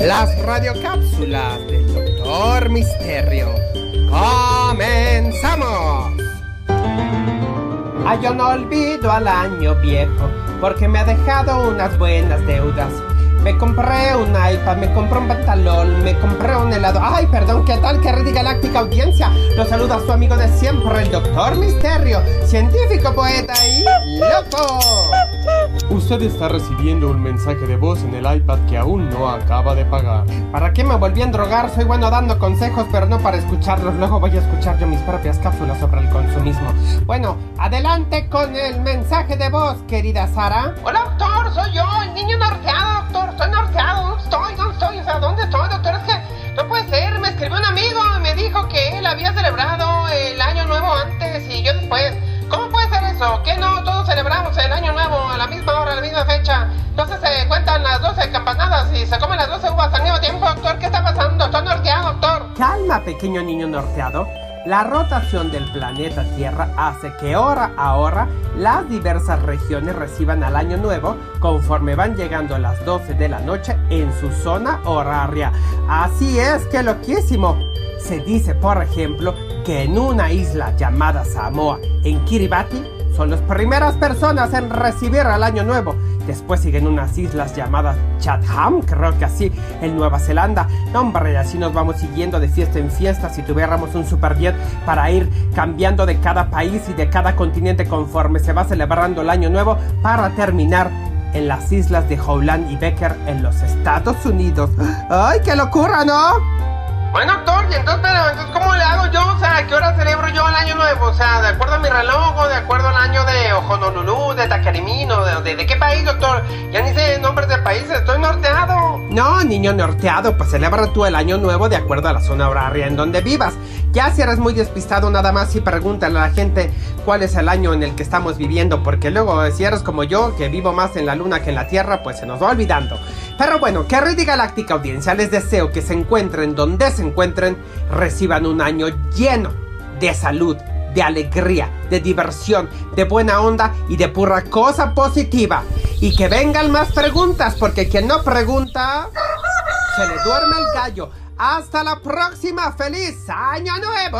Las radiocápsulas del Doctor Misterio. ¡Comenzamos! Ay, yo no olvido al año viejo, porque me ha dejado unas buenas deudas. Me compré un iPad, me compré un pantalón, me compré un helado. Ay, perdón, ¿qué tal, querida galáctica audiencia? Los saluda su amigo de siempre, el Doctor Misterio, científico, poeta y loco. Usted está recibiendo un mensaje de voz en el iPad que aún no acaba de pagar. ¿Para qué me volví a drogar? Soy bueno dando consejos, pero no para escucharlos. Luego voy a escuchar yo mis propias cápsulas sobre el consumismo. Bueno, adelante con el mensaje de voz, querida Sara. Hola, doctor, soy yo, el niño norteado, doctor. Estoy norteado, ¿dónde estoy? Entonces se cuentan las 12 campanadas y se comen las 12 uvas al mismo tiempo, doctor. ¿Qué está pasando? Estoy norteado, doctor. Calma, pequeño niño norteado. La rotación del planeta Tierra hace que hora a hora las diversas regiones reciban al año nuevo conforme van llegando a las 12 de la noche en su zona horaria. Así es que loquísimo. Se dice, por ejemplo, que en una isla llamada Samoa, en Kiribati, son las primeras personas en recibir al año nuevo. Después siguen unas islas llamadas Chatham, creo que así, en Nueva Zelanda. No, hombre, así nos vamos siguiendo de fiesta en fiesta si tuviéramos un superjet para ir cambiando de cada país y de cada continente conforme se va celebrando el año nuevo para terminar en las islas de Howland y Becker en los Estados Unidos. ¡Ay, qué locura, ¿no? Bueno, doctor, entonces, pero, entonces, ¿cómo le hago yo? O sea, ¿a qué hora celebro yo el año nuevo? O sea, ¿de acuerdo a mi reloj o de acuerdo al año de Honolulu, de De, qué país, doctor? Ya ni sé nombres de países, estoy norteado. No, niño norteado, pues celebra tú el año nuevo de acuerdo a la zona horaria en donde vivas. Ya si eres muy despistado, nada más y pregúntale a la gente cuál es el año en el que estamos viviendo, porque luego si eres como yo, que vivo más en la luna que en la tierra, pues se nos va olvidando. Pero bueno, querida galáctica audiencia, les deseo que se encuentren donde se encuentren, reciban un año lleno de salud, de alegría, de diversión, de buena onda y de pura cosa positiva. Y que vengan más preguntas, porque quien no pregunta, se le duerme el gallo. Hasta la próxima, feliz año nuevo.